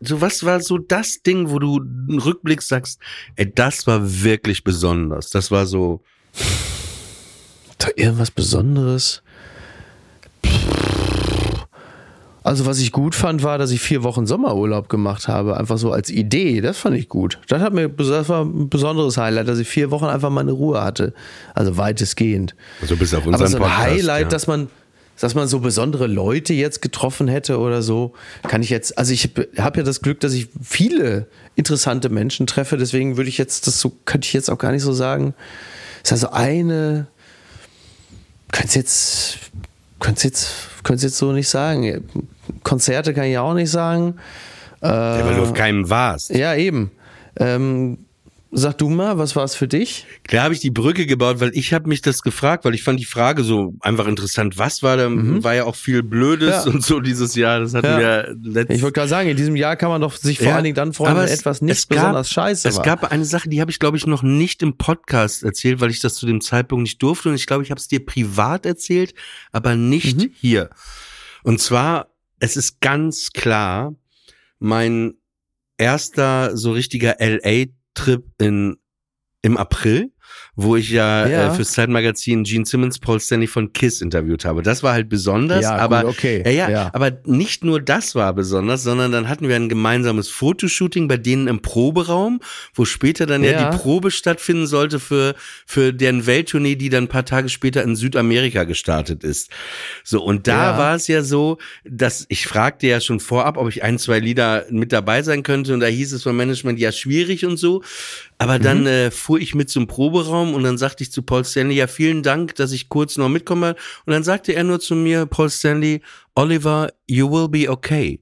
So was war so das Ding, wo du einen Rückblick sagst, ey, das war wirklich besonders. Das war so, Da irgendwas Besonderes? Also was ich gut fand, war, dass ich vier Wochen Sommerurlaub gemacht habe, einfach so als Idee. Das fand ich gut. Das hat mir, das war ein besonderes Highlight, dass ich vier Wochen einfach meine Ruhe hatte. Also weitestgehend. also bis auf Aber unseren so ein Podcast, Highlight, ja. dass man, dass man so besondere Leute jetzt getroffen hätte oder so, kann ich jetzt, also ich habe ja das Glück, dass ich viele interessante Menschen treffe, deswegen würde ich jetzt, das so, könnte ich jetzt auch gar nicht so sagen. ist also eine, könnte jetzt, könnte jetzt, könnte jetzt so nicht sagen. Konzerte kann ich auch nicht sagen. ja, weil du auf keinem warst. Ja, eben. Ähm, sag du mal, was war es für dich? Da habe ich die Brücke gebaut, weil ich habe mich das gefragt, weil ich fand die Frage so einfach interessant. Was war da? War ja auch viel Blödes Mhm. Ja. und so dieses Jahr. Das hatten Ja. wir letztes Ich wollte gerade sagen, in diesem Jahr kann man doch sich vor Ja, allen Dingen dann freuen, wenn es- etwas nicht es gab- besonders scheiße Es war. gab eine Sache, die habe ich, glaube ich, noch nicht im Podcast erzählt, weil ich das zu dem Zeitpunkt nicht durfte. Und ich glaube, ich habe es dir privat erzählt, aber nicht Mhm. hier. Und zwar, es ist ganz klar, mein erster so richtiger LA-Trip in im April, wo ich ja, Ja. Äh, fürs Zeitmagazin Gene Simmons, Paul Stanley von Kiss interviewt habe. Das war halt besonders, Ja, gut, aber okay. ja, ja, Ja. aber nicht nur das war besonders, sondern dann hatten wir ein gemeinsames Fotoshooting bei denen im Proberaum, wo später dann ja, Ja. die Probe stattfinden sollte für, für deren Welttournee, die dann ein paar Tage später in Südamerika gestartet ist. So, und da war es ja so, dass ich fragte ja schon vorab, ob ich ein, zwei Lieder mit dabei sein könnte und da hieß es vom Management, ja, schwierig und so. Aber dann Mhm. äh, fuhr ich mit zum Proberaum und dann sagte ich zu Paul Stanley, ja, vielen Dank, dass ich kurz noch mitkomme. Und dann sagte er nur zu mir, Paul Stanley, Oliver, you will be okay.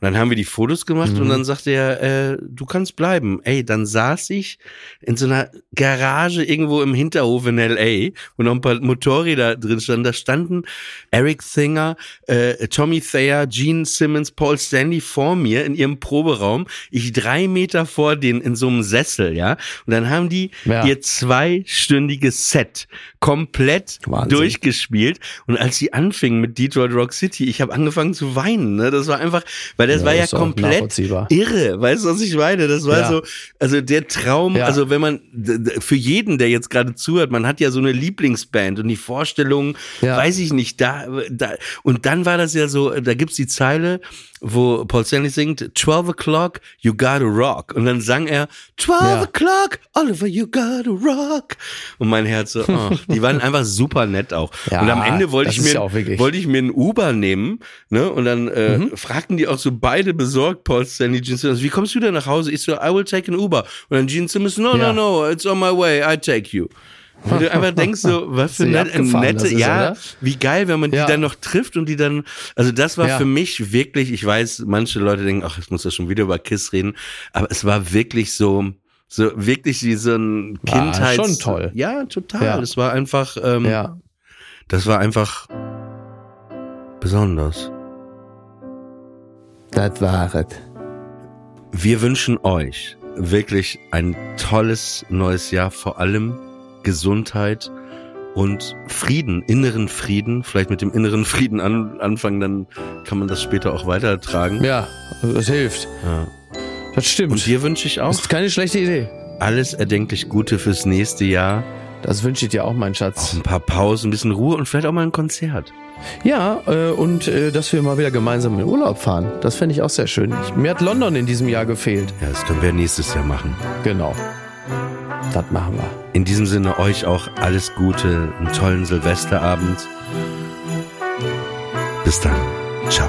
Und dann haben wir die Fotos gemacht mhm. und dann sagte er, äh, du kannst bleiben. Ey, dann saß ich in so einer Garage irgendwo im Hinterhof in L.A., wo noch ein paar Motorräder drin standen. Da standen Eric Singer, äh, Tommy Thayer, Gene Simmons, Paul Stanley vor mir in ihrem Proberaum. Ich drei Meter vor denen in so einem Sessel, ja. Und dann haben die ja. ihr zweistündiges Set komplett Wahnsinn. durchgespielt. Und als sie anfingen mit Detroit Rock City, ich habe angefangen zu weinen. Ne? Das war einfach, weil das ja, war ja komplett irre. Weißt du, was ich meine? Das war ja. so, also der Traum, ja. also wenn man, für jeden, der jetzt gerade zuhört, man hat ja so eine Lieblingsband und die Vorstellung, weiß ich nicht, da, da, und dann war das ja so, da gibt's die Zeile, wo Paul Stanley singt, 12 o'clock, you gotta rock. Und dann sang er, 12 ja. o'clock, Oliver, you gotta rock. Und mein Herz so, oh, die waren einfach super nett auch. Ja, und am Ende wollte ich mir, wollte ich mir ein Uber nehmen, ne? Und dann äh, mhm. fragten die auch so beide besorgt, Paul Stanley, Gene Simmons, wie kommst du denn nach Hause? Ich so, I will take an Uber. Und dann Gene Simmons, no, ja. no, no, it's on my way, I take you. Wenn du einfach denkst, so, was für net, nette, ja, oder? wie geil, wenn man ja. die dann noch trifft und die dann, also das war ja. für mich wirklich, ich weiß, manche Leute denken, ach, ich muss ja schon wieder über Kiss reden, aber es war wirklich so, so wirklich wie so ein Kindheit. Schon toll. Ja, total. Ja. Das war einfach, ähm, ja. das war einfach besonders. Das war es. Wir wünschen euch wirklich ein tolles neues Jahr, vor allem Gesundheit und Frieden, inneren Frieden, vielleicht mit dem inneren Frieden an, anfangen, dann kann man das später auch weitertragen. Ja, das hilft. Ja. Das stimmt. Und dir wünsche ich auch. Das ist keine schlechte Idee. Alles erdenklich Gute fürs nächste Jahr. Das wünsche ich dir auch, mein Schatz. Auch ein paar Pausen, ein bisschen Ruhe und vielleicht auch mal ein Konzert. Ja, äh, und äh, dass wir mal wieder gemeinsam in Urlaub fahren. Das fände ich auch sehr schön. Ich, mir hat London in diesem Jahr gefehlt. Ja, das können wir nächstes Jahr machen. Genau. Das machen wir. In diesem Sinne euch auch alles Gute, einen tollen Silvesterabend. Bis dann. Ciao.